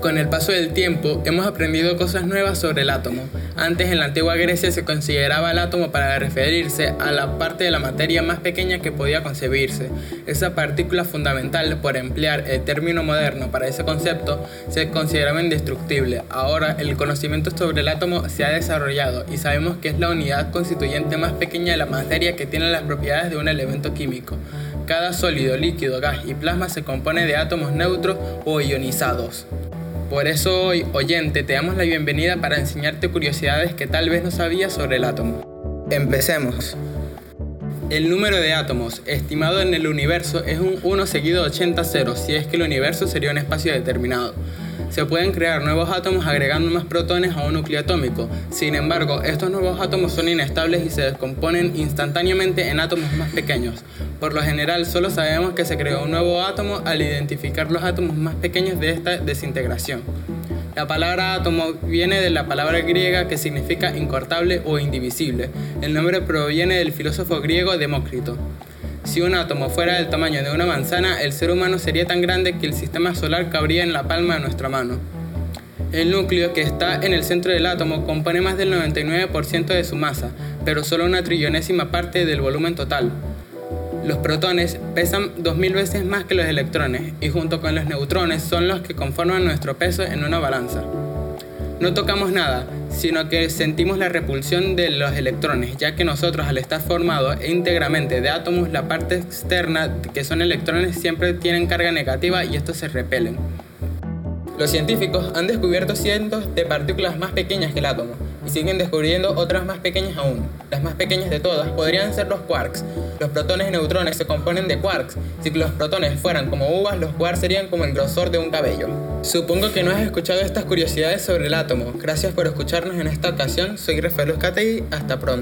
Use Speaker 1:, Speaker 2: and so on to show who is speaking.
Speaker 1: Con el paso del tiempo hemos aprendido cosas nuevas sobre el átomo. Antes en la antigua Grecia se consideraba el átomo para referirse a la parte de la materia más pequeña que podía concebirse. Esa partícula fundamental, por emplear el término moderno para ese concepto, se consideraba indestructible. Ahora el conocimiento sobre el átomo se ha desarrollado y sabemos que es la unidad constituyente más pequeña de la materia que tiene las propiedades de un elemento químico. Cada sólido, líquido, gas y plasma se compone de átomos neutros o ionizados. Por eso hoy, oyente, te damos la bienvenida para enseñarte curiosidades que tal vez no sabías sobre el átomo. Empecemos. El número de átomos estimado en el universo es un 1 seguido de 80 ceros, si es que el universo sería un espacio determinado se pueden crear nuevos átomos agregando más protones a un núcleo atómico. Sin embargo, estos nuevos átomos son inestables y se descomponen instantáneamente en átomos más pequeños. Por lo general, solo sabemos que se creó un nuevo átomo al identificar los átomos más pequeños de esta desintegración. La palabra átomo viene de la palabra griega que significa incortable o indivisible. El nombre proviene del filósofo griego Demócrito. Si un átomo fuera del tamaño de una manzana, el ser humano sería tan grande que el sistema solar cabría en la palma de nuestra mano. El núcleo, que está en el centro del átomo, compone más del 99% de su masa, pero solo una trillonésima parte del volumen total. Los protones pesan 2000 veces más que los electrones y junto con los neutrones son los que conforman nuestro peso en una balanza. No tocamos nada, sino que sentimos la repulsión de los electrones, ya que nosotros al estar formados íntegramente de átomos, la parte externa, que son electrones, siempre tienen carga negativa y estos se repelen. Los científicos han descubierto cientos de partículas más pequeñas que el átomo y siguen descubriendo otras más pequeñas aún. Las más pequeñas de todas podrían ser los quarks. Los protones y neutrones se componen de quarks. Si los protones fueran como uvas, los quarks serían como el grosor de un cabello. Supongo que no has escuchado estas curiosidades sobre el átomo. Gracias por escucharnos en esta ocasión. Soy Rafael Uzcategui. Hasta pronto.